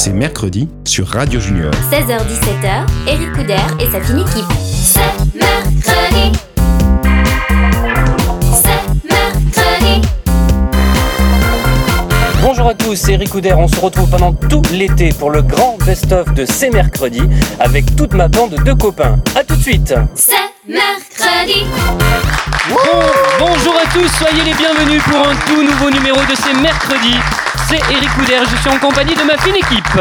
C'est mercredi sur Radio Junior. 16h-17h, Eric Couder et sa fine équipe. C'est mercredi. C'est mercredi. Bonjour à tous, c'est Eric Couder. On se retrouve pendant tout l'été pour le grand best-of de C'est mercredi avec toute ma bande de copains. A tout de suite. C'est mercredi. Bon- bonjour à tous, soyez les bienvenus pour un tout nouveau numéro de C'est mercredi. C'est Eric Couder, je suis en compagnie de ma fine équipe.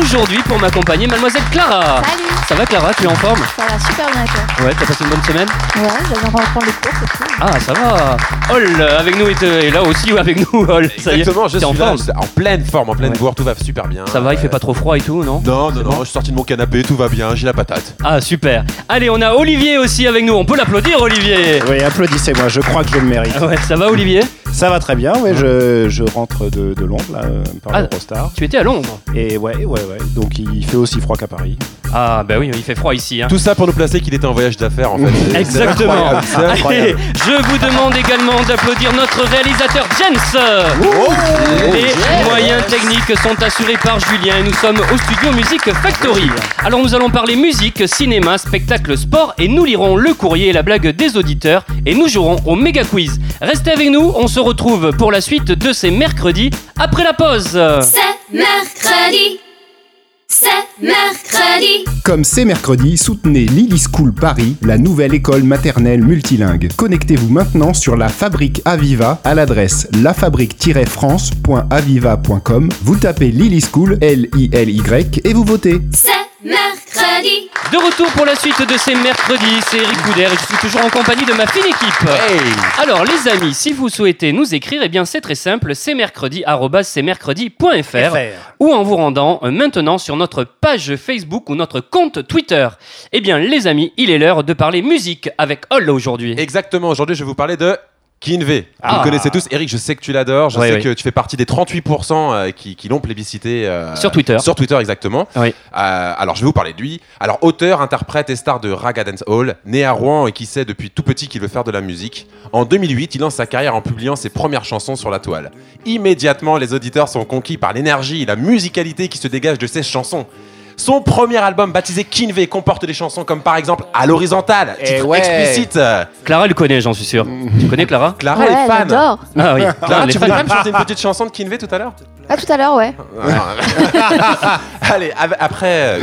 Aujourd'hui, pour m'accompagner, mademoiselle Clara. Salut Ça va Clara, tu es en forme? Ça va super bien et toi? Ouais, t'as passé une bonne semaine? Ouais, j'avais envie de reprendre les cours, c'est cool. Ah, ça va. Hall, avec nous et, et là aussi avec nous, Hall. Ça y est, Exactement, je suis en là, forme? en pleine forme, en pleine Ouais. bourre, tout va super bien. Ça va, il fait pas trop froid et tout, non? Non, non, non, je suis sorti de mon canapé, tout va bien, j'ai la patate. Ah, super. Allez, on a Olivier aussi avec nous. On peut l'applaudir, Olivier. Oui, applaudissez-moi, je crois que je le mérite. Ah Ouais, ça va, Olivier? Ça va très bien, ouais, je, je rentre de, de Londres, là, euh, par Ah. l'Eurostar. Tu étais à Londres. Et ouais, ouais, ouais, donc il fait aussi froid qu'à Paris. Ah, bah oui, il fait froid ici. Hein. Tout ça pour nous placer qu'il était en voyage d'affaires en fait. Exactement. Allez, je vous demande également d'applaudir notre réalisateur James. Les moyens techniques sont assurés par Julien et nous sommes au studio Music Factory. Alors nous allons parler musique, cinéma, spectacle, sport et nous lirons le courrier et la blague des auditeurs et nous jouerons au méga quiz. Restez avec nous, on se retrouve pour la suite de ces mercredis après la pause. C'est mercredi. C'est mercredi. Comme c'est mercredi, soutenez Lily School Paris, la nouvelle école maternelle multilingue. Connectez-vous maintenant sur la Fabrique Aviva à l'adresse lafabrique-france.aviva.com. Vous tapez Lily School, L-I-L-Y, et vous votez. C'est mercredi. De retour pour la suite de ces mercredis, c'est Eric Couder et je suis toujours en compagnie de ma fine équipe. Alors les amis, si vous souhaitez nous écrire, eh bien c'est très simple, c'est mercredi c'est mercredi.fr ou en vous rendant euh, maintenant sur notre page Facebook ou notre compte Twitter. Eh bien les amis, il est l'heure de parler musique avec Hall aujourd'hui. Exactement, aujourd'hui je vais vous parler de Kinvé. Ah. Vous le connaissez tous. Eric, je sais que tu l'adores. Je sais que tu fais partie des 38% euh, qui, qui l'ont plébiscité. euh, Sur Twitter. Sur Twitter, exactement. Oui. Euh, alors, je vais vous parler de lui. Alors, auteur, interprète et star de Raga Dance Hall, né à Rouen et qui sait depuis tout petit qu'il veut faire de la musique. En 2008, il lance sa carrière en publiant ses premières chansons sur la toile. Immédiatement, les auditeurs sont conquis par l'énergie et la musicalité qui se dégage de ses chansons. Son premier album, baptisé Kinvé, comporte des chansons comme par exemple À l'horizontale, Eh titre ouais. explicite. Clara le connaît, j'en suis sûr. tu connais Clara? Clara ouais, est fan. j'adore. Ah oui. Clara, tu voulais fan. pas me chanter une petite chanson de Kinvé tout à l'heure? Ah, tout à l'heure, ouais. Allez, après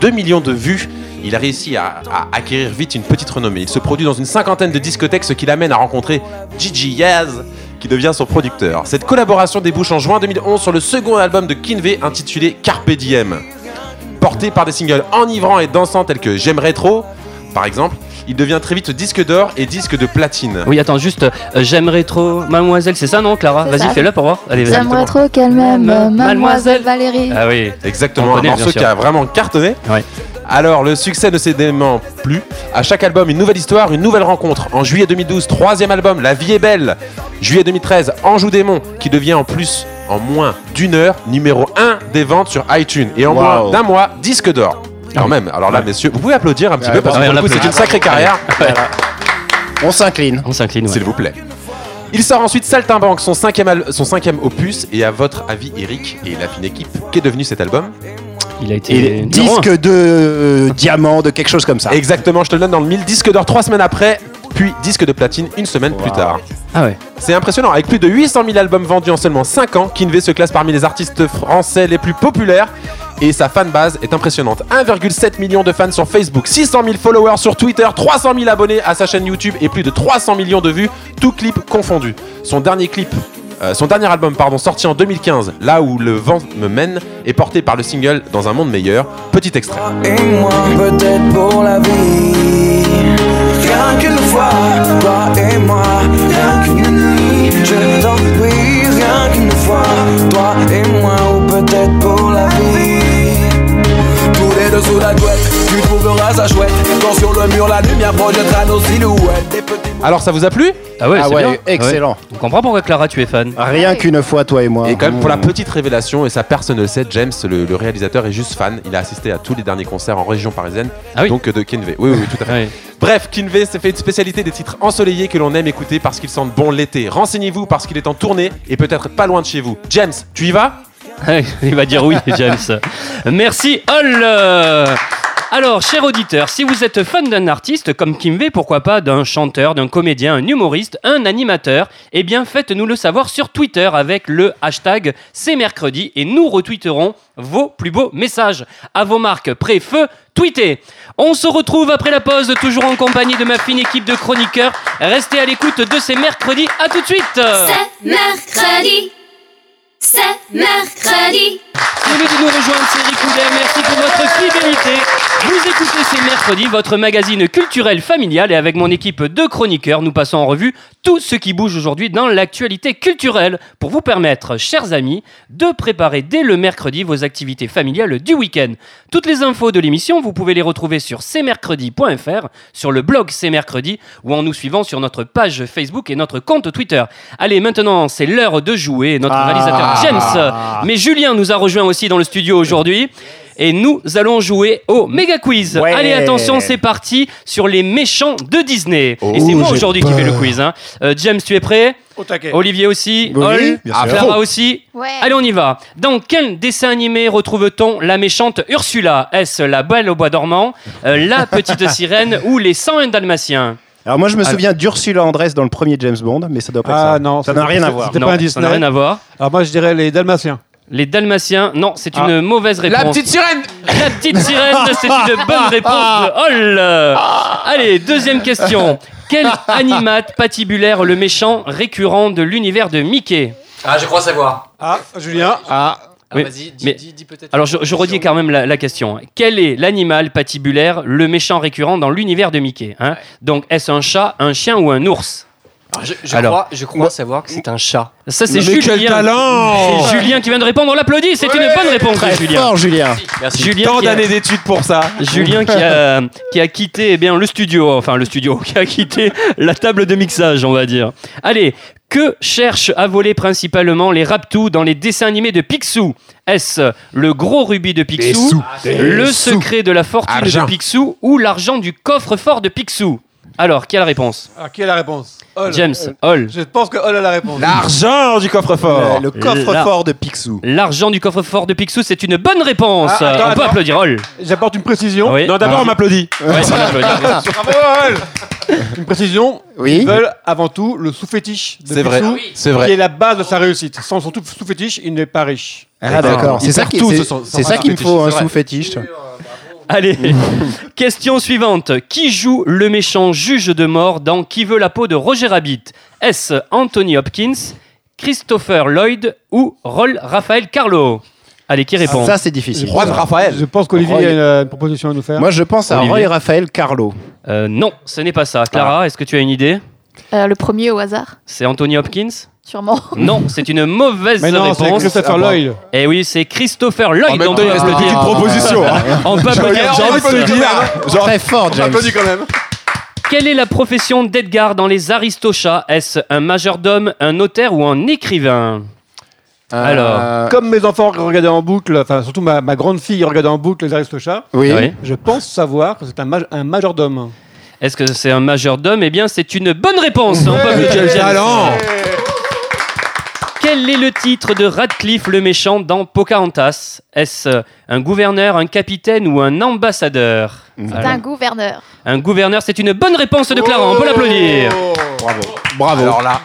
2 millions de vues, il a réussi à, à acquérir vite une petite renommée. Il se produit dans une cinquantaine de discothèques, ce qui l'amène à rencontrer Gigi Yaz, qui devient son producteur. Cette collaboration débouche en juin 2011 sur le second album de Kinvé intitulé Carpe Diem. Porté par des singles enivrants et dansants tels que J'aimerais trop, par exemple, il devient très vite disque d'or et disque de platine. Oui, attends, juste, euh, j'aimerais trop. Mademoiselle, c'est ça, non, Clara? Vas-y, fais-le pour voir. Allez, vas-y. J'aimerais trop qu'elle m'aime, Ma- mademoiselle Valérie. Ah oui. Exactement, On un connaît, bien morceau qui a vraiment cartonné. Ouais. Alors, le succès ne s'est dément plus. À chaque album, une nouvelle histoire, une nouvelle rencontre. En juillet 2012, troisième album, La vie est belle. Juillet 2013, Anjou Démon, qui devient en plus, en moins d'une heure, numéro 1 des ventes sur iTunes. Et en Wow. moins d'un mois, disque d'or. Quand même. Alors là, messieurs, vous pouvez applaudir un petit Ouais, peu parce que ouais, coup, c'est une sacrée carrière. On s'incline. On s'incline. ouais. S'il vous plaît. Il sort ensuite Saltimbanque, son cinquième, al- son cinquième opus. Et à votre avis, Eric et la fine équipe, qu'est devenu cet album? Il a été. Et disque de euh, diamant, de quelque chose comme ça. Exactement, je te le donne dans le 1000 disque d'or trois semaines après, puis disque de platine une semaine plus tard. Ah ouais. C'est impressionnant, avec plus de 800 000 albums vendus en seulement 5 ans, Kinvé se classe parmi les artistes français les plus populaires et sa fanbase est impressionnante. 1,7 million de fans sur Facebook, 600 000 followers sur Twitter, 300 000 abonnés à sa chaîne YouTube et plus de 300 millions de vues, tous clips confondus. Son dernier clip, euh, son dernier album pardon, sorti en 2015, Là où le vent me mène, est porté par le single Dans un monde meilleur. Petit extrait. et moi peut-être pour la vie Rien qu'une fois, toi et moi toi et moi Ou peut-être pour la vie Tous les deux sous la couette, tu trouveras ça chouette Quand sur le mur la lumière projettera nos silhouettes Des petits Alors ça vous a plu? Ah ouais, Ah c'est ouais, bien. excellent. On comprend pourquoi Clara, tu es fan. Rien qu'une fois, toi et moi. Et quand même, pour la Mmh. petite révélation, et ça personne ne le sait, James, le, le réalisateur, est juste fan. Il a assisté à tous les derniers concerts en région parisienne, Ah oui. donc euh, de Kinvey. Oui, oui, oui, tout à fait. Ouais. Bref, Kinvey s'est fait une spécialité des titres ensoleillés que l'on aime écouter parce qu'ils sentent bon l'été. Renseignez-vous parce qu'il est en tournée et peut-être pas loin de chez vous. James, tu y vas? Il va dire oui, James. Merci, Hall. Alors, cher auditeur, si vous êtes fan d'un artiste comme Kimvé, pourquoi pas d'un chanteur, d'un comédien, un humoriste, un animateur, eh bien faites-nous le savoir sur Twitter avec le hashtag C'est mercredi et nous retweeterons vos plus beaux messages. À vos marques, prêt, feu, tweetez. On se retrouve après la pause, toujours en compagnie de ma fine équipe de chroniqueurs. Restez à l'écoute de ces mercredis. À tout de suite. C'est mercredi. C'est mercredi. Si vous venez de nous rejoindre, c'est. Merci pour votre fidélité. Vous écoutez C'est mercredi, votre magazine culturel familial. Et avec mon équipe de chroniqueurs, nous passons en revue tout ce qui bouge aujourd'hui dans l'actualité culturelle pour vous permettre, chers amis, de préparer dès le mercredi vos activités familiales du week-end. Toutes les infos de l'émission, vous pouvez les retrouver sur cmercredi.fr, sur le blog C'est mercredi ou en nous suivant sur notre page Facebook et notre compte Twitter. Allez, maintenant, c'est l'heure de jouer. Notre Ah. réalisateur James, mais Julien nous a rejoint aussi dans le studio aujourd'hui. Et nous allons jouer au méga quiz. Ouais. Allez, attention, c'est parti sur les méchants de Disney. et c'est Oh, moi aujourd'hui qui fais le quiz. hein. Euh, James, tu es prêt Au taquet. Olivier aussi Oui, Ol Ah. Clara aussi Ouais. Allez, on y va. Dans quel dessin animé retrouve-t-on la méchante Ursula? Est-ce la Belle au bois dormant, euh, la petite sirène ou les 101 dalmatiens Alors moi je me souviens d'Ursula Andress dans le premier James Bond, mais ça doit pas être Ah ça. non, ça n'a rien à voir. c'était Non, pas un ça n'a rien à voir. Alors moi je dirais les Dalmatiens. Les dalmatiens, non, c'est une Ah. mauvaise réponse. La petite sirène La petite sirène, c'est une bonne réponse de Hall. Allez, deuxième question. Quel animat patibulaire le méchant récurrent de l'univers de Mickey Ah, je crois savoir. Ah, Julien. Ah, Ah, Oui, vas-y, dis, mais- dis- dis peut-être. Alors je, je redis quand même la, la question. Quel est l'animal patibulaire, le méchant récurrent dans l'univers de Mickey hein? Donc est-ce un chat, un chien ou un ours? Je, je Alors. crois, je crois savoir que c'est un chat. Ça c'est Julien. quel talent C'est Julien qui vient de répondre. On l'applaudit. C'est une bonne réponse de très Julien. fort Julien. Merci. Julien Tant a- d'années d'études pour ça. Julien qui a, qui a quitté eh bien, le studio, enfin le studio, qui a quitté la table de mixage, on va dire. Allez, que cherchent à voler principalement les Raptous dans les dessins animés de Picsou? Est-ce le gros rubis de Picsou, le secret de la fortune Argent. de Picsou ou l'argent du coffre-fort de Picsou? Alors, qui a la réponse? Ah, qui a la réponse? Hall. James, Hall. Je pense que Hall a la réponse. L'argent du coffre-fort. Le, le coffre-fort de Picsou. L'argent du coffre-fort de Picsou, c'est une bonne réponse. Ah, attends, on peut attends. applaudir Hall. J'apporte une précision. Oui. Non, d'abord on m'applaudit. Ouais, on applaudit. Bravo Hall Une précision. Oui. Ils veulent avant tout le sous-fétiche de C'est vrai. Picsou, C'est qui vrai. est la base de sa réussite. Sans son tout- sous-fétiche, il n'est pas riche. Ah d'accord. C'est ça qui c'est- ça qu'il me sous-fétiche, faut un c'est vrai. sous-fétiche. Allez, question suivante. Qui joue le méchant juge de mort dans Qui veut la peau de Roger Rabbit? Est-ce Anthony Hopkins, Christopher Lloyd ou Roll Raphaël Carlo? Allez, qui répond? Ça c'est difficile. Juan Raphaël. Je pense qu'Olivier Roy. a une, euh, une proposition à nous faire. Moi je pense à Olivier. Roy Raphaël Carlo. Euh, Non, ce n'est pas ça. Clara, est-ce que tu as une idée? Euh, le premier au hasard, C'est Anthony Hopkins sûrement. Non, c'est une mauvaise Mais non, c'est réponse. Christopher Ah. Lloyd. Et oui, c'est Christopher Lloyd. En même on temps, peut il reste applaudir. qu'une proposition. hein. On peut applaudir J'ai envie de James. te le dire. Genre, Très fort James. j'applaudis quand même. Quelle est la profession d'Edgar dans les Aristochats? Est-ce un majordome, un notaire ou un écrivain? Alors. Euh, Comme mes enfants regardaient en boucle, enfin surtout ma, ma grande fille regardait en boucle les Aristochats, oui. Oui. je pense savoir que c'est un, maj- un majordome. Est-ce que c'est un majordome Eh bien, c'est une bonne réponse. On peut applaudir James. Talent. Quel est le titre de Radcliffe le méchant dans Pocahontas? Est-ce un gouverneur, un capitaine ou un ambassadeur? C'est un gouverneur. un gouverneur, c'est une bonne réponse de Clara. On peut l'applaudir. Bravo. Bravo. Alors là,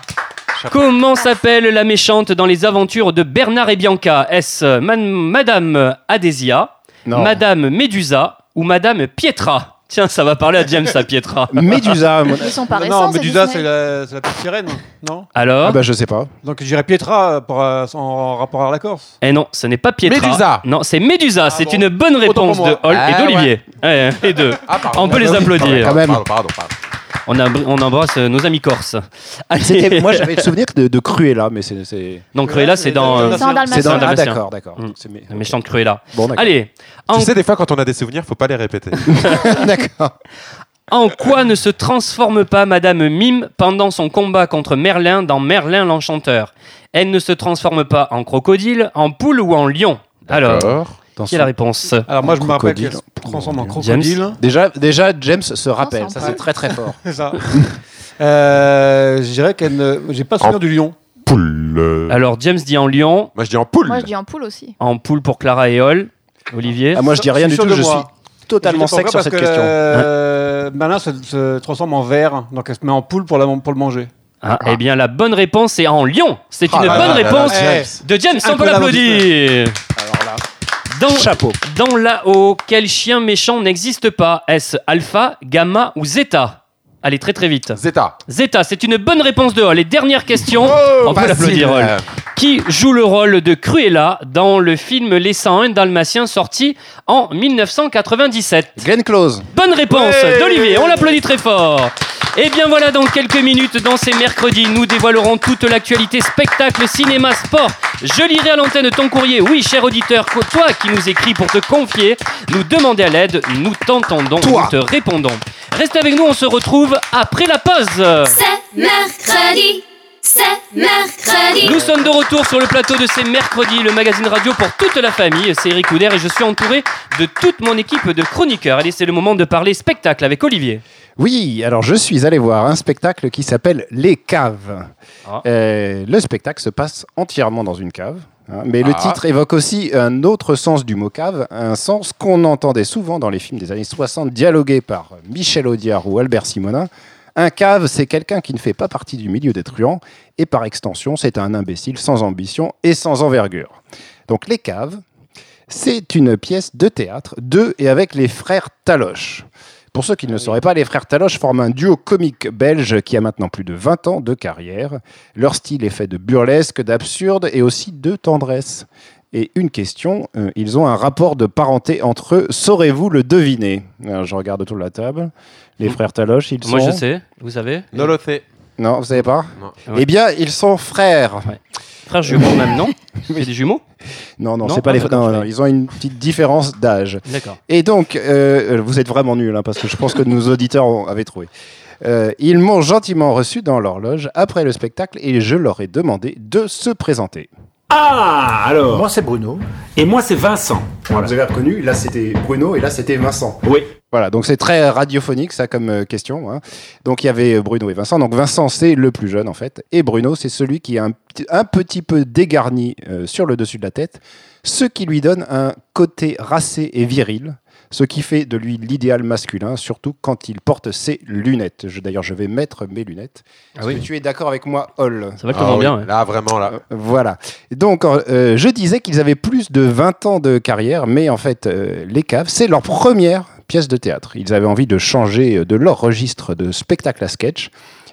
Comment s'appelle la méchante dans les aventures de Bernard et Bianca? Est-ce Madame Adésia, Non. Madame Médusa ou Madame Pietra? Tiens, ça va parler à James à Pietra. Médusa. moi- Ils sont pas non, récents. ces Médusa, Disney. c'est la, c'est la petite sirène, non? Alors? Ah bah je sais pas. Donc j'irais Pietra pour, euh, en rapport à la Corse. Eh non, ce n'est pas Pietra. Médusa. Non, c'est Médusa. c'est bon. une bonne réponse pour de moi. Hall et Ah, d'Olivier. Ouais, les deux. Ah, pardon. On peut les oui, applaudir. quand même. Pardon, pardon, pardon. On, a- on embrasse euh, nos amis corses. Allez. C'était- Moi j'avais le souvenir de, de Cruella, mais c'est c'est Donc Cruella, c'est dans. euh, C'est dans. Ah Dalmatien. d'accord d'accord. Mm. C'est- mais- la méchante Cruella. Bon d'accord. Allez. En, Tu sais, des fois, quand on a des souvenirs, faut pas les répéter. D'accord. en quoi ne se transforme pas Madame Mime pendant son combat contre Merlin dans Merlin l'Enchanteur? Elle ne se transforme pas en crocodile, en poule ou en lion? Alors, Dans qui est la son- réponse? Alors moi je me rappelle crocodile. qu'elle se transforme en James. crocodile. Déjà déjà James se rappelle. Ça c'est très très fort. C'est ça. Euh, je dirais qu'elle ne... J'ai pas souvenir du lion. poule. Alors, James dit en lion, Moi je dis en poule. Moi, je dis en poule aussi. en poule pour Clara et Hall. Olivier Ah, moi, je dis rien du tout. Je suis totalement sec sur cette question. euh, Malin se, se transforme en verre, donc elle se met en poule pour, la, pour le manger. Ah, Eh bien, la bonne réponse est en lion. C'est Ah une là bonne là là réponse là, James. de James. On peut peu l'applaudir. Alors Dans, chapeau. dans là-haut, quel chien méchant n'existe pas? Est-ce alpha, gamma ou zeta? Allez, très très vite. Zeta. Zeta, c'est une bonne réponse de Hall. Et dernière question, on peut l'applaudir Hall. Qui joue le rôle de Cruella dans le film Les 101 Dalmatiens sorti en 1997 Glenn Close. Bonne réponse d'Olivier, on l'applaudit très fort. Et bien voilà, dans quelques minutes, dans ces mercredis, nous dévoilerons toute l'actualité spectacle, cinéma, sport. Je lirai à l'antenne ton courrier, oui, cher auditeur, toi qui nous écris pour te confier, nous demander à l'aide, nous t'entendons, nous te répondons. Reste avec nous, on se retrouve après la pause. C'est mercredi, c'est mercredi. Nous sommes de retour sur le plateau de ces mercredis, le magazine radio pour toute la famille. C'est Eric Couder et je suis entouré de toute mon équipe de chroniqueurs. Allez, c'est le moment de parler spectacle avec Olivier. Oui, alors je suis allé voir un spectacle qui s'appelle Les Caves. Ah. Euh, le spectacle se passe entièrement dans une cave. hein, mais le Ah. titre évoque aussi un autre sens du mot cave, un sens qu'on entendait souvent dans les films des années 60 dialogués par Michel Audiard ou Albert Simonin. Un cave, c'est quelqu'un qui ne fait pas partie du milieu des truands, et par extension, c'est un imbécile sans ambition et sans envergure. Donc Les Caves, c'est une pièce de théâtre de et avec les frères Taloche. Pour ceux qui ne le sauraient pas, les frères Taloche forment un duo comique belge qui a maintenant plus de 20 ans de carrière. Leur style est fait de burlesque, d'absurde et aussi de tendresse. Et une question, euh, ils ont un rapport de parenté entre eux. Saurez-vous le deviner? Alors, Je regarde autour de la table. Les frères Taloche, ils Moi sont... je sais, vous savez? Nolothé. Non, vous savez pas? Non. Ouais. Eh bien, ils sont frères. Frères jumeaux même, non C'est des jumeaux Non, non, Non c'est pas Ah, les d'accord, non, je non, croyais. ils ont une petite différence d'âge. D'accord. Et donc, euh, vous êtes vraiment nuls, hein, parce que je pense que nos auditeurs ont- avaient trouvé. Euh, ils m'ont gentiment reçu dans l'horloge après le spectacle et je leur ai demandé de se présenter. Ah, alors Moi, c'est Bruno. Et moi, c'est Vincent. Voilà. Vous avez reconnu, là c'était Bruno et là c'était Vincent. Oui. Voilà, donc c'est très radiophonique ça comme euh, question. hein. Donc il y avait euh, Bruno et Vincent. Donc Vincent c'est le plus jeune en fait. Et Bruno c'est celui qui est un, petit- un petit peu dégarni euh, sur le dessus de la tête, ce qui lui donne un côté racé et viril. Ce qui fait de lui l'idéal masculin, surtout quand il porte ses lunettes. D'ailleurs, je vais mettre mes lunettes. Ah Est-ce oui. que tu es d'accord avec moi, Hall? Ça va Ah oui, bien. ouais. Là, vraiment, là. voilà. Donc, euh, je disais qu'ils avaient plus de 20 ans de carrière, mais en fait, euh, Les Caves, c'est leur première pièce de théâtre. Ils avaient envie de changer de leur registre de spectacle à sketch,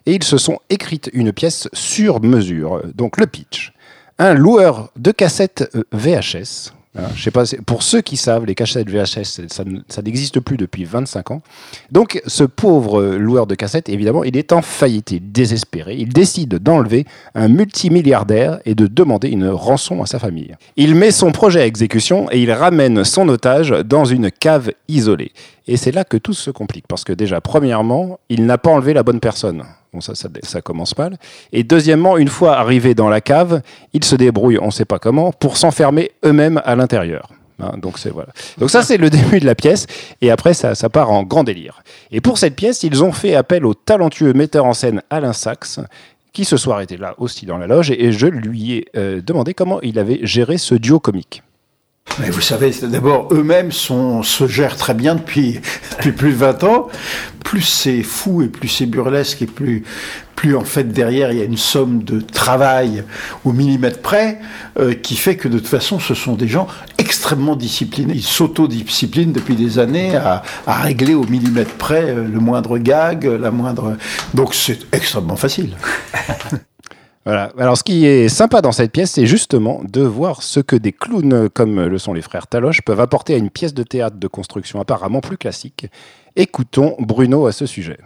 et ils se sont écrites une pièce sur mesure. Donc, le pitch. Un loueur de cassettes euh, VHS. Hein, je sais pas, pour ceux qui savent, les cassettes VHS, ça n'existe plus depuis 25 ans. Donc, ce pauvre euh, loueur de cassettes, évidemment, il est en faillite, il est désespéré. Il décide d'enlever un multimilliardaire et de demander une rançon à sa famille. Il met son projet à exécution et il ramène son otage dans une cave isolée. Et c'est là que tout se complique, parce que déjà, premièrement, il n'a pas enlevé la bonne personne. Ça, commence mal. Et deuxièmement, une fois arrivé dans la cave, ils se débrouillent, on ne sait pas comment, pour s'enfermer eux-mêmes à l'intérieur. Hein, donc ça c'est le début de la pièce et après ça, part en grand délire. Et pour cette pièce, ils ont fait appel au talentueux metteur en scène Alain Sachs qui ce soir était là aussi dans la loge et, et je lui ai euh, demandé comment il avait géré ce duo comique. Vous savez, d'abord, eux-mêmes se gèrent très bien depuis, plus de 20 ans. Plus c'est fou et plus c'est burlesque et plus, plus en fait derrière il y a une somme de travail au millimètre près euh, qui fait que de toute façon ce sont des gens extrêmement disciplinés. Ils s'autodisciplinent depuis des années à, à régler au millimètre près euh, le moindre gag, la moindre... Donc c'est extrêmement facile. Voilà. Alors, ce qui est sympa dans cette pièce, c'est justement de voir ce que des clowns, comme le sont les frères Taloche, peuvent apporter à une pièce de théâtre de construction apparemment plus classique. Écoutons Bruno à ce sujet.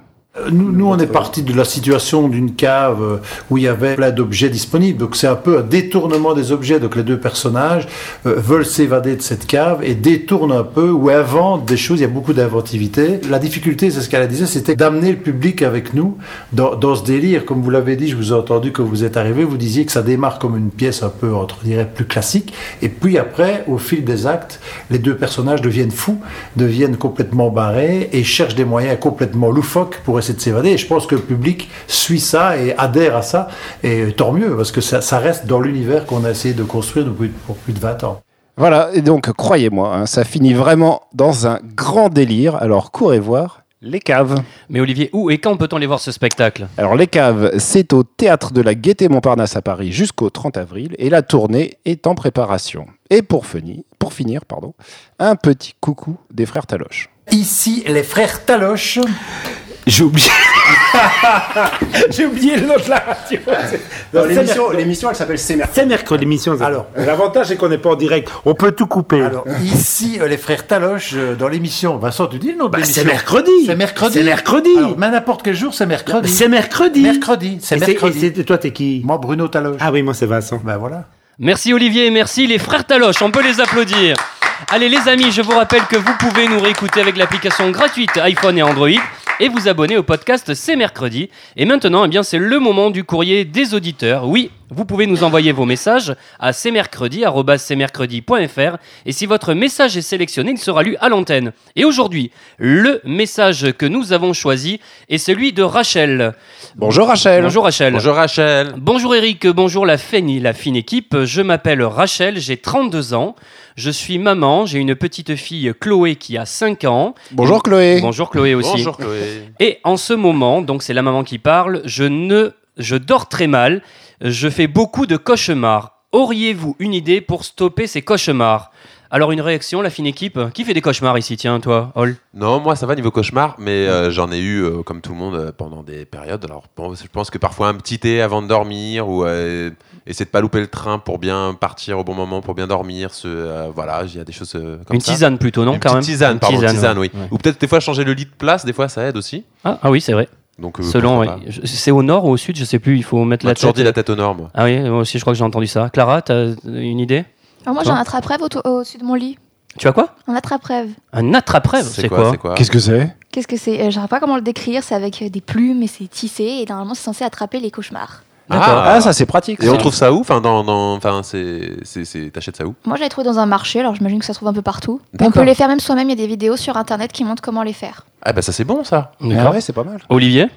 Euh, Nous, on est parti de la situation d'une cave euh, où il y avait plein d'objets disponibles. Donc c'est un peu un détournement des objets. Donc les deux personnages euh, veulent s'évader de cette cave et détournent un peu ou inventent des choses. Il y a beaucoup d'inventivité. La difficulté, c'est ce qu'elle disait, c'était d'amener le public avec nous dans, ce délire. Comme vous l'avez dit, je vous ai entendu que vous êtes arrivé, vous disiez que ça démarre comme une pièce un peu, entre dirait, plus classique. Et puis après, au fil des actes, les deux personnages deviennent fous, deviennent complètement barrés et cherchent des moyens complètement loufoques pour essayer de s'évader. Et je pense que le public suit ça et adhère à ça. Et tant mieux, parce que ça, ça reste dans l'univers qu'on a essayé de construire depuis, pour plus de 20 ans. Voilà, et donc croyez-moi, hein, ça finit vraiment dans un grand délire. Alors courez voir les caves. Mais Olivier, où et quand peut-on aller voir ce spectacle? Alors les caves, c'est au théâtre de la Gaîté Montparnasse à Paris jusqu'au 30 avril et la tournée est en préparation. Et pour finir, pour finir pardon, un petit coucou des frères Taloche. Ici, les frères Taloche. J'ai oublié. J'ai oublié le nom de la radio. Non, l'émission- l'émission, elle s'appelle C'est mercredi. C'est mercredi, l'émission. Alors. l'avantage, c'est qu'on n'est pas en direct. On peut tout couper. Alors, ici, euh, les frères Taloche, euh, dans l'émission. Vincent, tu dis le nom de Bah, l'émission c'est mercredi. C'est mercredi. C'est mercredi. Alors, mais n'importe quel jour, c'est mercredi. C'est mercredi. Mercredi. C'est Et mercredi. et c'est- toi, t'es qui Moi, Bruno Taloche. Ah oui, moi, c'est Vincent. Ben voilà. Merci Olivier et merci les frères Taloche, on peut les applaudir. Allez les amis, je vous rappelle que vous pouvez nous réécouter avec l'application gratuite iPhone et Android et vous abonner au podcast C'est mercredi. Et maintenant, eh bien, c'est le moment du courrier des auditeurs. Oui, vous pouvez nous envoyer vos messages à cmercredi@cmercredi.fr et si votre message est sélectionné, il sera lu à l'antenne. Et aujourd'hui, le message que nous avons choisi est celui de Rachel. Bonjour Rachel. Bonjour Rachel. Bonjour Rachel. Bonjour Eric, bonjour la fine, la fine équipe. Je m'appelle Rachel, j'ai 32 ans. Je suis maman, j'ai une petite fille Chloé qui a 5 ans. Bonjour Chloé. Bonjour Chloé aussi. Bonjour Chloé. Et en ce moment, donc c'est la maman qui parle, je ne je dors très mal, je fais beaucoup de cauchemars. Auriez-vous une idée pour stopper ces cauchemars? Alors une réaction, la fine équipe? Qui fait des cauchemars ici, tiens, toi, Hall Non, moi ça va niveau cauchemar, mais euh, j'en ai eu euh, comme tout le monde euh, pendant des périodes. Alors bon, je pense que parfois un petit thé avant de dormir ou essayer de pas louper le train pour bien partir au bon moment, pour bien dormir. Ce, voilà, il y a des choses comme Une ça. tisane plutôt, non, Une quand même? tisane, Une pardon, tisane, tisane, ouais. oui. Ouais. Ou peut-être des fois changer le lit de place, des fois ça aide aussi. ah, ah oui, c'est vrai. Donc, euh, Selon, c'est au nord ou au sud, je sais plus, il faut mettre On m'a la toujours tête. dit la tête au nord, moi. Ah oui, moi aussi je crois que j'ai entendu ça. Clara, t'as une idée? Alors moi, j'ai un attrape-rêve au- au-dessus de mon lit. Tu as quoi? Un attrape-rêve. Un attrape-rêve C'est C'est quoi, quoi, c'est quoi? Qu'est-ce que c'est? Qu'est-ce que c'est? Euh, Je ne sais pas comment le décrire. C'est avec euh, des plumes et c'est tissé. Et normalement, c'est censé attraper les cauchemars. Ah, ça c'est pratique. Et ça. on trouve ça où? Enfin, dans, dans, enfin, c'est, c'est, c'est- t'achètes ça où? Moi, je l'ai trouvé dans un marché. Alors, j'imagine que ça se trouve un peu partout. On peut les faire même soi-même. Il y a des vidéos sur Internet qui montrent comment les faire. Ah bah ça c'est bon ça. Ah D'accord. ouais, c'est pas mal. Olivier?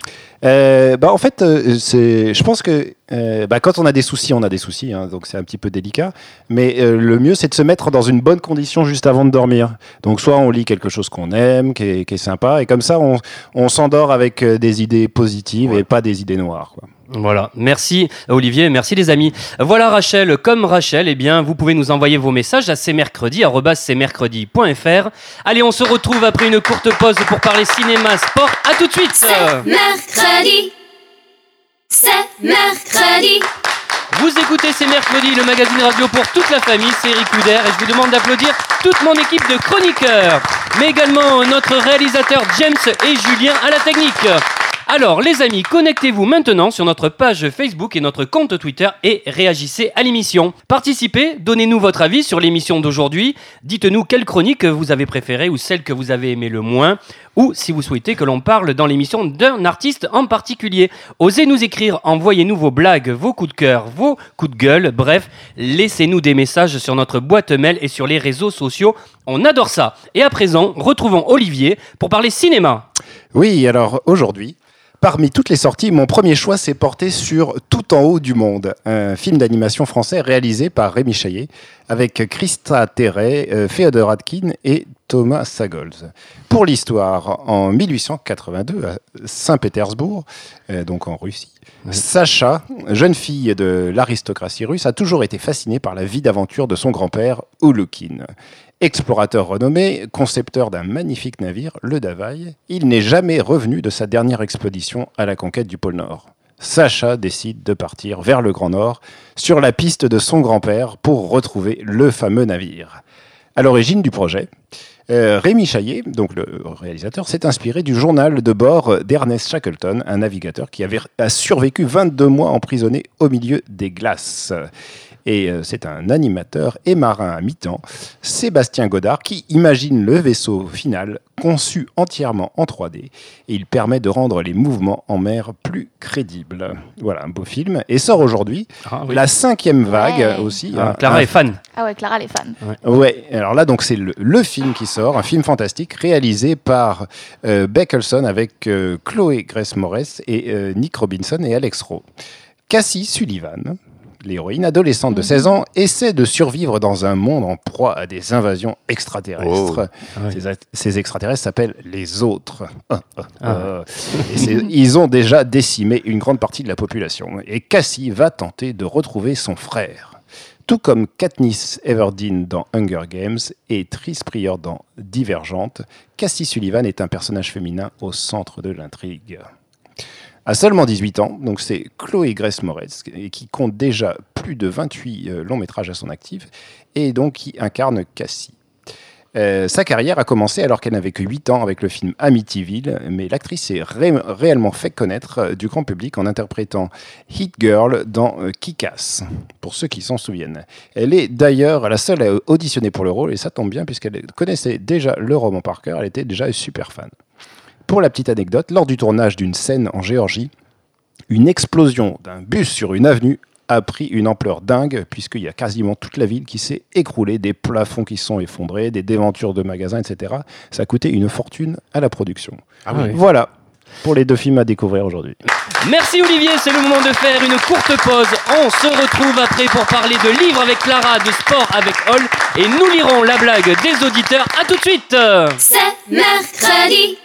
Euh, bah en fait, euh, c'est, je pense que euh, bah, quand on a des soucis, on a des soucis, hein, donc c'est un petit peu délicat. Mais euh, le mieux, c'est de se mettre dans une bonne condition juste avant de dormir. Donc soit on lit quelque chose qu'on aime, qui est, qui est sympa, et comme ça, on, on s'endort avec des idées positives et pas des idées noires. Quoi. Voilà, merci Olivier, merci les amis. Voilà Rachel, comme Rachel, eh bien vous pouvez nous envoyer vos messages à cmercredi@cmercredi.fr. Allez, on se retrouve après une courte pause pour parler cinéma, sport. À tout de suite. Mercredi. C'est mercredi. Vous écoutez C'est mercredi, le magazine radio pour toute la famille, c'est Eric Couder et je vous demande d'applaudir toute mon équipe de chroniqueurs, mais également notre réalisateur James et Julien à la technique. Alors les amis, connectez-vous maintenant sur notre page Facebook et notre compte Twitter et réagissez à l'émission. Participez, donnez-nous votre avis sur l'émission d'aujourd'hui, dites-nous quelle chronique vous avez préférée ou celle que vous avez aimée le moins, ou si vous souhaitez que l'on parle dans l'émission d'un artiste en particulier. Osez nous écrire, envoyez-nous vos blagues, vos coups de cœur, vos coups de gueule, bref, laissez-nous des messages sur notre boîte mail et sur les réseaux sociaux. On adore ça. Et à présent, retrouvons Olivier pour parler cinéma. Oui, alors aujourd'hui, parmi toutes les sorties, mon premier choix s'est porté sur Tout en haut du monde, un film d'animation français réalisé par Rémi Chaillet, avec Christa Terray, euh, Féodor Atkin et Thomas Sagols. Pour l'histoire, en 1882, à Saint-Pétersbourg, euh, donc en Russie, Sacha, jeune fille de l'aristocratie russe, a toujours été fascinée par la vie d'aventure de son grand-père, Ouloukin. Explorateur renommé, concepteur d'un magnifique navire, le Davaï, il n'est jamais revenu de sa dernière expédition à la conquête du pôle Nord. Sacha décide de partir vers le Grand Nord sur la piste de son grand-père pour retrouver le fameux navire. À l'origine du projet, euh, Rémi Chaillet, donc le réalisateur, s'est inspiré du journal de bord d'Ernest Shackleton, un navigateur qui avait a survécu 22 mois emprisonné au milieu des glaces. Et euh, c'est un animateur et marin à mi-temps, Sébastien Godard, qui imagine le vaisseau final conçu entièrement en 3D. Et il permet de rendre les mouvements en mer plus crédibles. Voilà, un beau film. Et sort aujourd'hui oui. la cinquième vague Ouais. aussi. Ah, Un- Clara un est fan. Ah ouais, Clara, les fans. Ouais, alors là, donc c'est le, le film qui sort, un film fantastique réalisé par euh, Beck Olson avec euh, Chloé Grace Moretz et euh, Nick Robinson et Alex Rowe. Cassie Sullivan, l'héroïne adolescente de 16 ans, essaie de survivre dans un monde en proie à des invasions extraterrestres. Ces, a- ces extraterrestres s'appellent les autres. Ah. Et c'est- ils ont déjà décimé une grande partie de la population. Et Cassie va tenter de retrouver son frère. Tout comme Katniss Everdeen dans Hunger Games et Tris Prior dans Divergente, Cassie Sullivan est un personnage féminin au centre de l'intrigue. À seulement 18 ans, donc c'est Chloé Grace Moretz et qui compte déjà plus de 28 euh, longs métrages à son actif et donc qui incarne Cassie. Euh, sa carrière a commencé alors qu'elle n'avait que 8 ans avec le film Amityville, mais l'actrice s'est ré- réellement fait connaître euh, du grand public en interprétant Hit Girl dans Kick-Ass, pour ceux qui s'en souviennent. Elle est d'ailleurs la seule à auditionner pour le rôle, et ça tombe bien puisqu'elle connaissait déjà le roman par cœur, elle était déjà super fan. Pour la petite anecdote, lors du tournage d'une scène en Géorgie, une explosion d'un bus sur une avenue a pris une ampleur dingue, puisqu'il y a quasiment toute la ville qui s'est écroulée, des plafonds qui se sont effondrés, des déventures de magasins, etc. Ça a coûté une fortune à la production. Ah oui. Voilà pour les deux films à découvrir aujourd'hui. Merci Olivier, c'est le moment de faire une courte pause. On se retrouve après pour parler de livres avec Clara, de sport avec Hall et nous lirons la blague des auditeurs. À tout de suite C'est mercredi.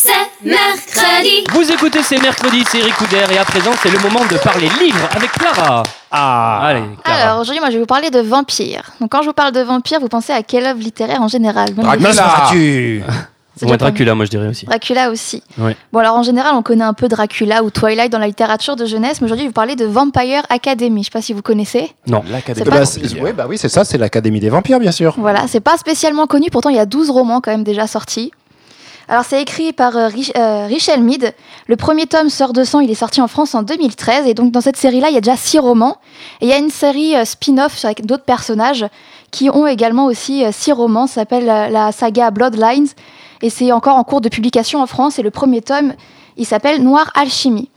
C'est mercredi. Vous écoutez C'est mercredi, c'est Eric Couder et à présent c'est le moment de parler livres avec Clara. Ah Allez, Clara. Alors aujourd'hui, moi, je vais vous parler de vampires. Donc quand je vous parle de vampires, vous pensez à quelle œuvre littéraire en général? Même déjà pas Dracula, moi je dirais aussi. Dracula aussi. Ouais. Bon alors en général, on connaît un peu Dracula ou Twilight dans la littérature de jeunesse, mais aujourd'hui, je vais vous parler de Vampire Academy. Je sais pas si vous connaissez. Non. L'Académie C'est des pas- Vampires. Ouais, bah oui, c'est ça, c'est l'Académie des vampires, bien sûr. Voilà, c'est pas spécialement connu, pourtant il y a 12 romans quand même déjà sortis. Alors c'est écrit par euh, Rich- euh, Richel Mead. Le premier tome Sœur de sang, il est sorti en France en 2013 et donc dans cette série-là, il y a déjà 6 romans et il y a une série euh, spin-off avec d'autres personnages qui ont également aussi 6 romans, ça s'appelle euh, la saga Bloodlines et c'est encore en cours de publication en France et le premier tome, il s'appelle Noir Alchimie.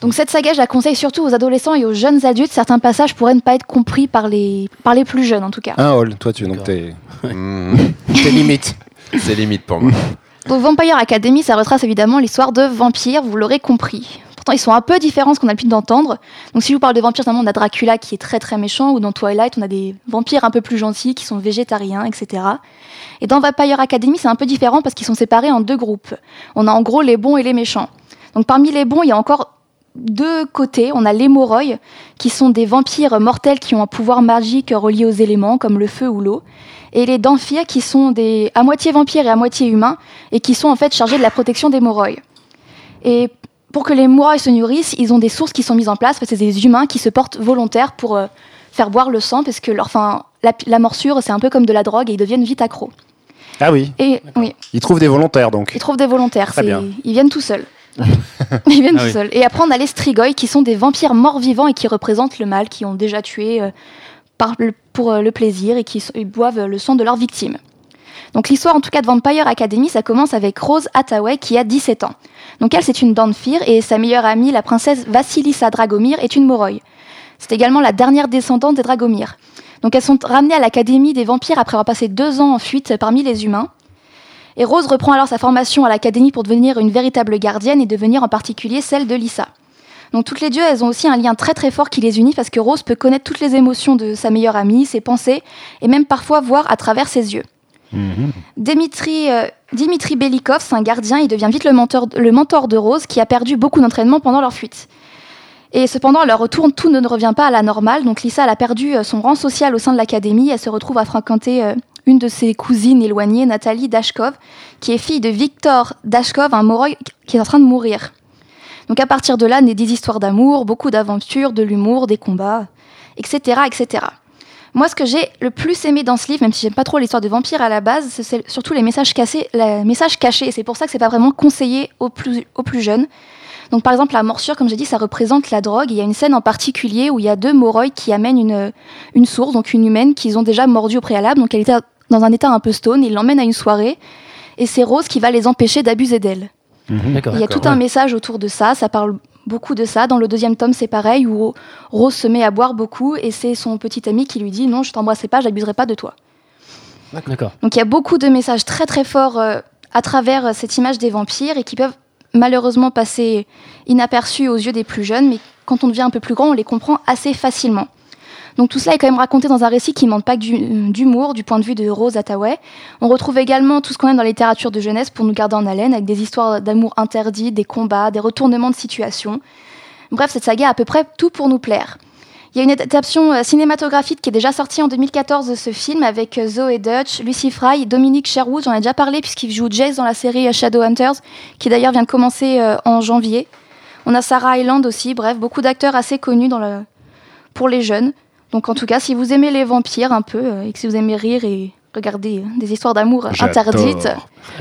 Donc cette saga, je la conseille surtout aux adolescents et aux jeunes adultes. Certains passages pourraient ne pas être compris par les, par les plus jeunes en tout cas. Un hall, toi, tu donc t'es t'es limite. C'est limite pour moi. Donc Vampire Academy, ça retrace évidemment l'histoire de vampires, vous l'aurez compris. Pourtant, ils sont un peu différents de ce qu'on a l'habitude d'entendre. Donc si je vous parle de vampires, on a Dracula qui est très très méchant, ou dans Twilight, on a des vampires un peu plus gentils qui sont végétariens, etc. Et dans Vampire Academy, c'est un peu différent parce qu'ils sont séparés en deux groupes. On a en gros les bons et les méchants. Donc parmi les bons, il y a encore deux côtés. On a les Moroi, qui sont des vampires mortels qui ont un pouvoir magique relié aux éléments, comme le feu ou l'eau. Et les Danfir, qui sont des à moitié vampires et à moitié humains, et qui sont en fait chargés de la protection des Moroi. Et pour que les Moroi se nourrissent, ils ont des sources qui sont mises en place. C'est des humains qui se portent volontaires pour euh, faire boire le sang, parce que leur, enfin, la, la morsure, c'est un peu comme de la drogue, et ils deviennent vite accros. Ah oui, Et oui, ils trouvent des volontaires donc. ils trouvent des volontaires. Très c'est- bien. Ils viennent tout seuls. ils viennent Ah tout oui. seuls. Et après, on a les Strigoi, qui sont des vampires morts-vivants et qui représentent le mal, qui ont déjà tué euh, par pour euh, le plaisir et qui boivent le sang de leurs victimes. Donc l'histoire en tout cas de Vampire Academy, ça commence avec Rose Hathaway qui a 17 ans. Donc elle c'est une Danfir et sa meilleure amie, la princesse Vasilissa Dragomir, est une Moroi. C'est également la dernière descendante des Dragomir. Donc elles sont ramenées à l'Académie des vampires après avoir passé deux ans en fuite parmi les humains. Et Rose reprend alors sa formation à l'Académie pour devenir une véritable gardienne et devenir en particulier celle de Lissa. Donc toutes les deux, elles ont aussi un lien très très fort qui les unit parce que Rose peut connaître toutes les émotions de sa meilleure amie, ses pensées et même parfois voir à travers ses yeux. Dimitri, euh, Dimitri Belikov, c'est un gardien, il devient vite le mentor, le mentor de Rose qui a perdu beaucoup d'entraînement pendant leur fuite. Et cependant, à leur retour, tout ne revient pas à la normale. Donc Lisa, elle a perdu euh, son rang social au sein de l'académie. Elle se retrouve à fréquenter euh, une de ses cousines éloignées, Nathalie Dashkov, qui est fille de Victor Dashkov, un Moroi qui est en train de mourir. Donc à partir de là, naît des histoires d'amour, beaucoup d'aventures, de l'humour, des combats, etc., etc. Moi, ce que j'ai le plus aimé dans ce livre, même si j'aime pas trop l'histoire de vampires à la base, c'est- surtout les messages, cassés, les messages cachés. Et c'est pour ça que c'est pas vraiment conseillé aux plus, aux plus jeunes. Donc, par exemple, la morsure, comme j'ai dit, ça représente la drogue. Il y a une scène en particulier où il y a deux moreuils qui amènent une, une source, donc une humaine, qu'ils ont déjà mordue au préalable. Donc, elle était dans un état un peu stone. Ils l'emmènent à une soirée. Et c'est Rose qui va les empêcher d'abuser d'elle. D'accord. Il y a tout un message autour de ça, ça parle beaucoup de ça. Dans le deuxième tome, c'est pareil, où Rose se met à boire beaucoup et c'est son petit ami qui lui dit non, je t'embrasserai pas, j'abuserai pas de toi. D'accord. Donc il y a beaucoup de messages très très forts euh, à travers euh, cette image des vampires et qui peuvent malheureusement passer inaperçus aux yeux des plus jeunes, mais quand on devient un peu plus grand, on les comprend assez facilement. Donc tout cela est quand même raconté dans un récit qui ne manque pas d'humour du point de vue de Rose Hathaway. On retrouve également tout ce qu'on aime dans la littérature de jeunesse pour nous garder en haleine, avec des histoires d'amour interdits, des combats, des retournements de situation. Bref, cette saga a à peu près tout pour nous plaire. Il y a une adaptation euh, cinématographique qui est déjà sortie en 2014 de ce film avec euh, Zoe Dutch, Lucy Fry, Dominique Sherwood, j'en ai déjà parlé puisqu'il joue Jace dans la série euh, Shadowhunters, qui d'ailleurs vient de commencer en janvier. On a Sarah Hyland aussi, bref, beaucoup d'acteurs assez connus dans le... pour les jeunes. Donc en tout cas, si vous aimez les vampires un peu, euh, et que si vous aimez rire et regarder euh, des histoires d'amour interdites,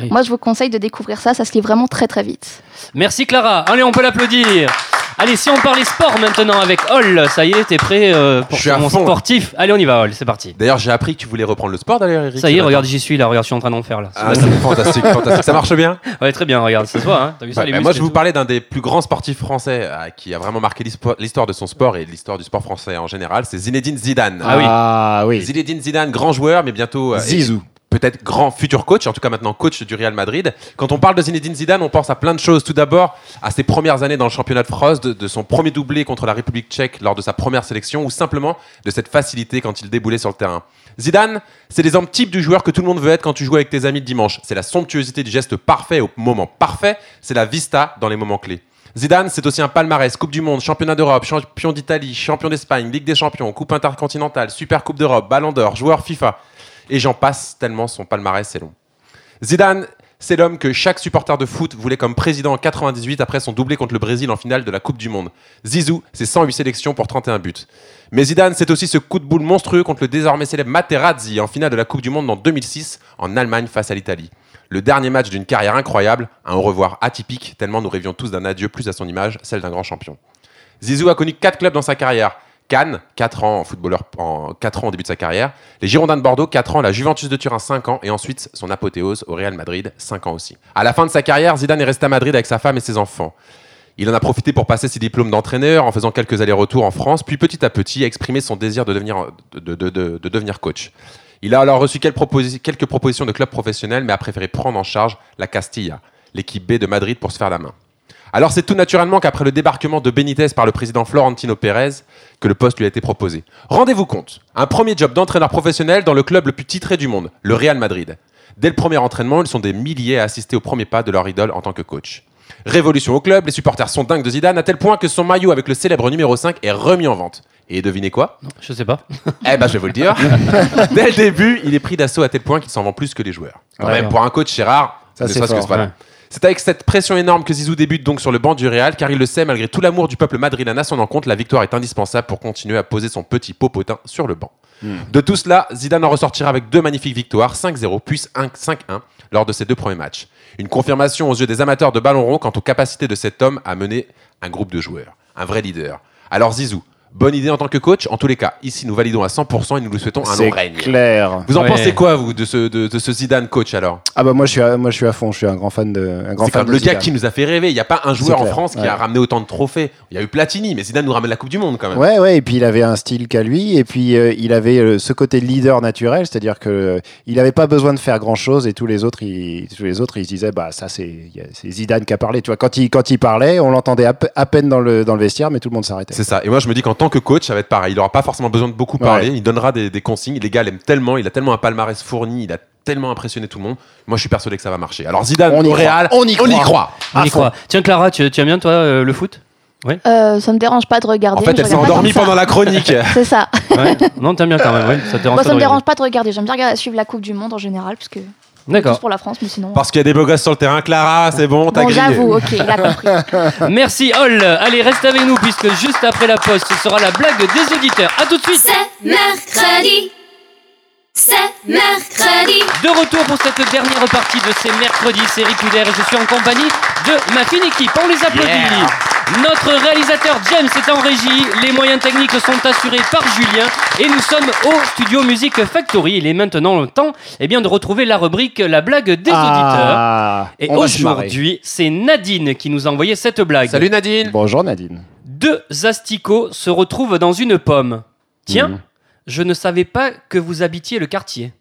Oui. moi je vous conseille de découvrir ça, ça se lit vraiment très très vite. Merci Clara. Allez, on peut l'applaudir. Allez, si on parlait sport maintenant avec Hall, ça y est, t'es prêt euh, pour Je suis à mon fond. sportif Allez, on y va, Hall, c'est parti. D'ailleurs, j'ai appris que tu voulais reprendre le sport d'ailleurs, Eric. Ça y est, regarde, j'y suis là, regarde, je suis en train d'en faire là. Ah, c'est fantastique, fantastique. Ça marche bien? Ouais, très bien, regarde, ça se voit, hein. T'as vu ça, Ouais, les bah, muscles moi, je vais vous parler d'un des plus grands sportifs français euh, qui a vraiment marqué l'histoire de son sport et l'histoire du sport français en général. C'est Zinedine Zidane. Ah oui. Ah oui. Zinedine Zidane, grand joueur, mais bientôt. euh, Zizou. Peut-être grand futur coach, en tout cas maintenant coach du Real Madrid. Quand on parle de Zinedine Zidane, on pense à plein de choses. Tout d'abord, à ses premières années dans le championnat de France, de, de son premier doublé contre la République tchèque lors de sa première sélection, ou simplement de cette facilité quand il déboulait sur le terrain. Zidane, c'est l'exemple type du joueur que tout le monde veut être quand tu joues avec tes amis le dimanche. C'est la somptuosité du geste parfait au moment parfait, c'est la vista dans les moments clés. Zidane, c'est aussi un palmarès, Coupe du Monde, Championnat d'Europe, Champion d'Italie, Champion d'Espagne, Ligue des Champions, Coupe intercontinentale, Super Coupe d'Europe, Ballon d'Or, joueur FIFA. Et j'en passe tellement son palmarès est long. Zidane, c'est l'homme que chaque supporter de foot voulait comme président en 98 après son doublé contre le Brésil en finale de la Coupe du Monde. Zizou, c'est 108 sélections pour 31 buts. Mais Zidane, c'est aussi ce coup de boule monstrueux contre le désormais célèbre Materazzi en finale de la Coupe du Monde en 2006 en Allemagne face à l'Italie. Le dernier match d'une carrière incroyable, un au revoir atypique, tellement nous rêvions tous d'un adieu plus à son image, celle d'un grand champion. Zizou a connu 4 clubs dans sa carrière. Cannes, 4 ans footballeur, en 4 ans au début de sa carrière. Les Girondins de Bordeaux, 4 ans. La Juventus de Turin, 5 ans. Et ensuite, son apothéose au Real Madrid, 5 ans aussi. À la fin de sa carrière, Zidane est resté à Madrid avec sa femme et ses enfants. Il en a profité pour passer ses diplômes d'entraîneur en faisant quelques allers-retours en France, puis petit à petit a exprimé son désir de devenir, de, de- de- de devenir coach. Il a alors reçu quelques propositions de clubs professionnels, mais a préféré prendre en charge la Castilla, l'équipe B de Madrid, pour se faire la main. Alors c'est tout naturellement qu'après le débarquement de Benitez par le président Florentino Pérez, que le poste lui a été proposé. Rendez-vous compte, un premier job d'entraîneur professionnel dans le club le plus titré du monde, le Real Madrid. Dès le premier entraînement, ils sont des milliers à assister au premier pas de leur idole en tant que coach. Révolution au club, les supporters sont dingues de Zidane à tel point que son maillot avec le célèbre numéro 5 est remis en vente. Et devinez quoi? Je sais pas. Eh ben je vais vous le dire. Dès le début, il est pris d'assaut à tel point qu'il s'en vend plus que les joueurs. Quand Ouais. même, pour un coach, c'est rare. Ça, c'est que ce ouais. C'est avec cette pression énorme que Zizou débute donc sur le banc du Real, car il le sait, malgré tout l'amour du peuple madrilène à son encontre, la victoire est indispensable pour continuer à poser son petit popotin sur le banc. De tout cela, Zidane en ressortira avec deux magnifiques victoires, 5-0 puis 1 5-1 lors de ses deux premiers matchs. Une confirmation aux yeux des amateurs de ballon rond quant aux capacités de cet homme à mener un groupe de joueurs, un vrai leader. Alors Zizou, bonne idée en tant que coach, en tous les cas, ici nous validons à 100% et nous lui souhaitons un C'est long règne. clair. Vous en Ouais. pensez quoi vous de ce, de, de ce Zidane coach alors? Ah bah moi je suis à, moi je suis à fond, je suis un grand fan de un grand C'est fan comme de le gars Zidane. qui nous a fait rêver. Il n'y a pas un joueur en France qui ouais. a ramené autant de trophées. Il y a eu Platini, mais Zidane nous ramène la Coupe du Monde quand même. Ouais, ouais, et puis il avait un style qu'à lui, et puis euh, il avait euh, ce côté leader naturel, c'est-à-dire que euh, il n'avait pas besoin de faire grand-chose, et tous les autres, ils, tous les autres, ils se disaient, bah ça c'est, Zidane qui a parlé. Tu vois, quand il, quand il parlait, on l'entendait à peine dans le, dans le vestiaire, mais tout le monde s'arrêtait. C'est ça. Et moi, je me dis qu'en tant que coach, ça va être pareil. Il n'aura pas forcément besoin de beaucoup parler. Ouais. Il donnera des, des consignes. Les gars l'aiment tellement. Il a tellement un palmarès fourni. Il a tellement impressionné tout le monde. Moi, je suis persuadé que ça va marcher. Alors, Zidane On y au croit. Real, On y croit. On y fond. croit. Tiens, Clara, tu, tu aimes bien toi euh, le foot? Ouais. Euh, ça me dérange pas de regarder. En fait, elle s'est endormie pendant la chronique. C'est ça. Ouais. Non, t'aimes bien quand même, ouais. Ça te dérange Moi, ça me dérange regarder. pas de regarder. J'aime bien regarder- suivre la Coupe du Monde en général, puisque D'accord. Juste pour la France, mais sinon. Parce qu'il y a des beaux gosses sur le terrain, Clara, c'est bon, t'as Bon, grillé. j'avoue, ok, il a compris. Merci Hall. Allez, reste avec nous puisque juste après la pause, ce sera la blague des auditeurs. À tout de suite. C'est mercredi. C'est mercredi. De retour pour cette dernière partie de ces mercredis, c'est Ricudaire et je suis en compagnie de ma fine équipe. On les applaudit. Notre réalisateur James est en régie, les moyens techniques sont assurés par Julien et nous sommes au studio Music Factory. Il est maintenant le temps eh bien, de retrouver la rubrique La blague des Ah, auditeurs. Et aujourd'hui, c'est Nadine qui nous a envoyé cette blague. Salut Nadine. Bonjour Nadine. Deux asticots se retrouvent dans une pomme. Tiens, Mhm. Je ne savais pas que vous habitiez le quartier.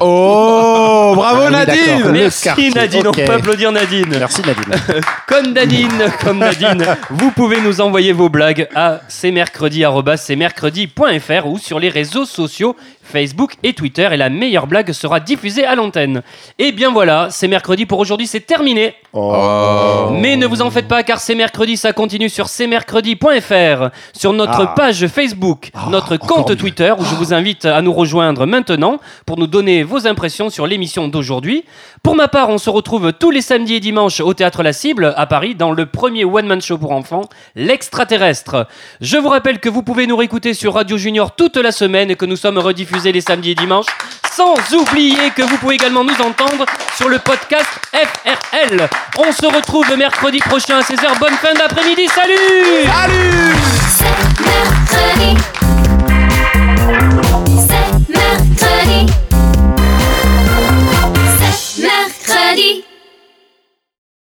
Oh, bravo Ah Nadine Merci Nadine, on peut applaudir Nadine. Merci Nadine. Comme Nadine, comme Nadine, vous pouvez nous envoyer vos blagues à cmercredi.fr ou sur les réseaux sociaux Facebook et Twitter et la meilleure blague sera diffusée à l'antenne. Et bien voilà, c'est mercredi pour aujourd'hui, c'est terminé. Oh. Mais ne vous en faites pas car c'est mercredi, ça continue sur cmercredi.fr, sur notre Ah. page Facebook, notre encore compte. Twitter où je vous invite à nous rejoindre maintenant pour nous donner vos impressions sur l'émission d'aujourd'hui. Pour ma part, on se retrouve tous les samedis et dimanches au théâtre La Cible à Paris dans le premier one-man show pour enfants, l'extraterrestre. Je vous rappelle que vous pouvez nous réécouter sur Radio Junior toute la semaine et que nous sommes rediffusés diffusée les samedis et dimanches. Sans oublier que vous pouvez également nous entendre sur le podcast FRL. On se retrouve mercredi prochain à 16h. Bonne fin d'après-midi. Salut Salut